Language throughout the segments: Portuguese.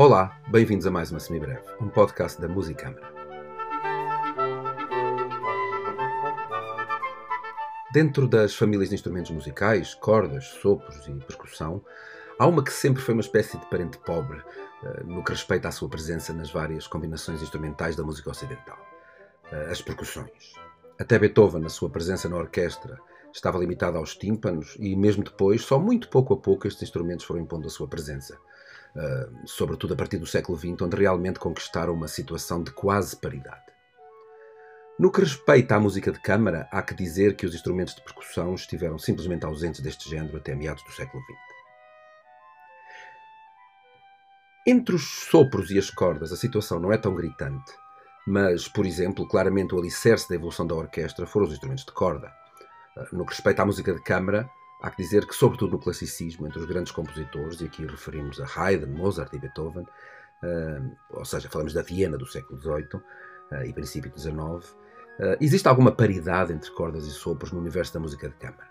Olá, bem-vindos a mais uma Semibreve, um podcast da Musicâmara. Dentro das famílias de instrumentos musicais, cordas, sopros e percussão, há uma que sempre foi uma espécie de parente pobre eh, no que respeita à sua presença nas várias combinações instrumentais da música ocidental: eh, as percussões. Até Beethoven, na sua presença na orquestra, estava limitado aos tímpanos e, mesmo depois, só muito pouco a pouco estes instrumentos foram impondo a sua presença sobretudo a partir do século XX, onde realmente conquistaram uma situação de quase paridade. No que respeita à música de câmara, há que dizer que os instrumentos de percussão estiveram simplesmente ausentes deste género até meados do século XX. Entre os sopros e as cordas, a situação não é tão gritante, mas, por exemplo, claramente o alicerce da evolução da orquestra foram os instrumentos de corda. Ah, no que respeita à música de câmara, Há que dizer que, sobretudo no classicismo, entre os grandes compositores, e aqui referimos a Haydn, Mozart e Beethoven, uh, ou seja, falamos da Viena do século XVIII uh, e princípio XIX, uh, existe alguma paridade entre cordas e sopros no universo da música de câmara.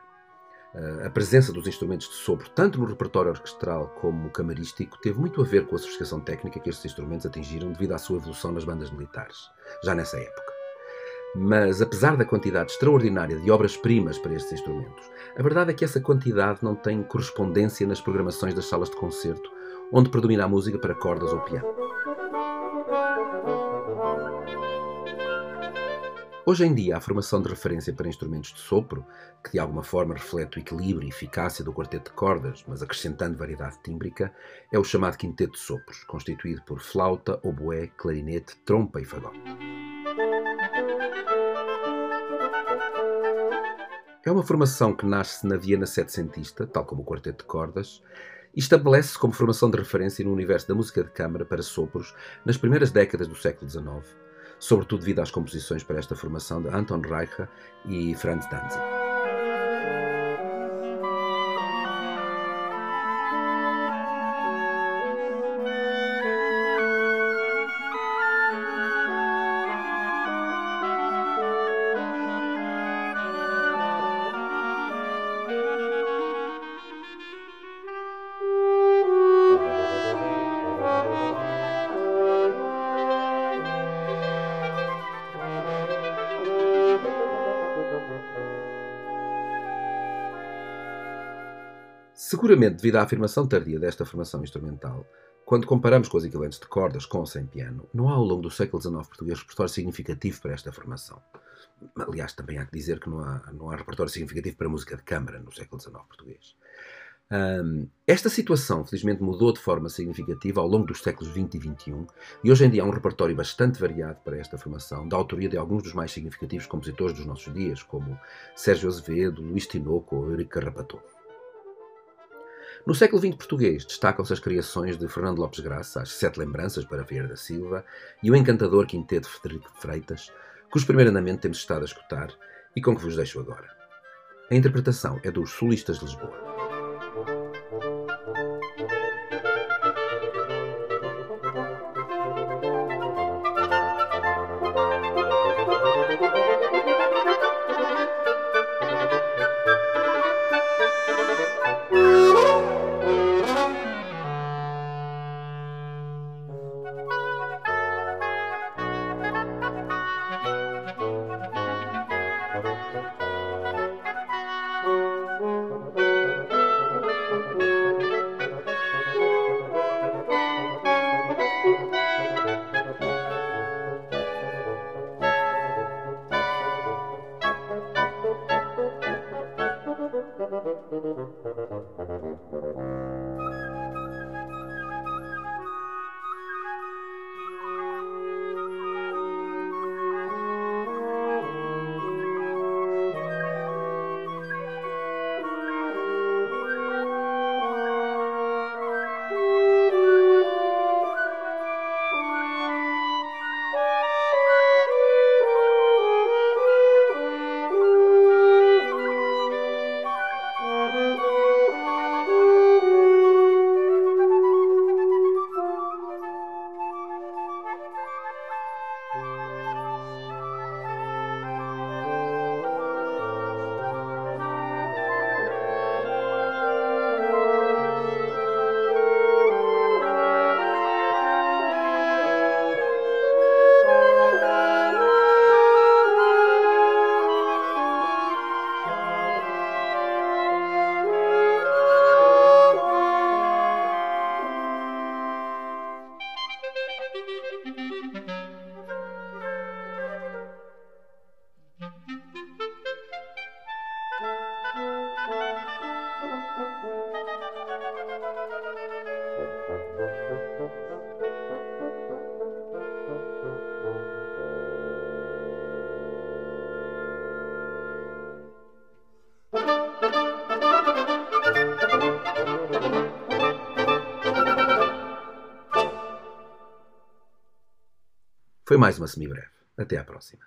a presença dos instrumentos de sopro, tanto no repertório orquestral como camarístico, teve muito a ver com a sofisticação técnica que estes instrumentos atingiram devido à sua evolução nas bandas militares, já nessa época. Mas, apesar da quantidade extraordinária de obras-primas para estes instrumentos, a verdade é que essa quantidade não tem correspondência nas programações das salas de concerto, onde predomina a música para cordas ou piano. Hoje em dia, a formação de referência para instrumentos de sopro, que de alguma forma reflete o equilíbrio e eficácia do quarteto de cordas, mas acrescentando variedade tímbrica, é o chamado quinteto de sopros, constituído por flauta, oboé, clarinete, trompa e fagote. É uma formação que nasce na Viena setecentista, tal como o quarteto de cordas, e estabelece-se como formação de referência no universo da música de câmara para sopros nas primeiras décadas do século XIX, sobretudo devido às composições para esta formação de Anton Reicher e Franz Danzig. Seguramente devido à afirmação tardia desta formação instrumental, quando comparamos com os equivalentes de cordas com ou sem piano, não há ao longo do século XIX português repertório significativo para esta formação. Aliás, também há que dizer que não há, não há repertório significativo para música de câmara no século XIX português. Um, esta situação, felizmente, mudou de forma significativa ao longo dos séculos XX e XXI, e hoje em dia há um repertório bastante variado para esta formação, da autoria de alguns dos mais significativos compositores dos nossos dias, como Sérgio Azevedo, Luís Tinoco ou Eurico Carrapato. No século XX português destacam-se as criações de Fernando Lopes Graça, as Sete Lembranças para Vieira da Silva e o encantador quinteto Frederico Freitas, cujo primeiro andamento temos estado a escutar e com que vos deixo agora. A interpretação é dos Solistas de Lisboa. Foi mais uma semibreve. Até à próxima.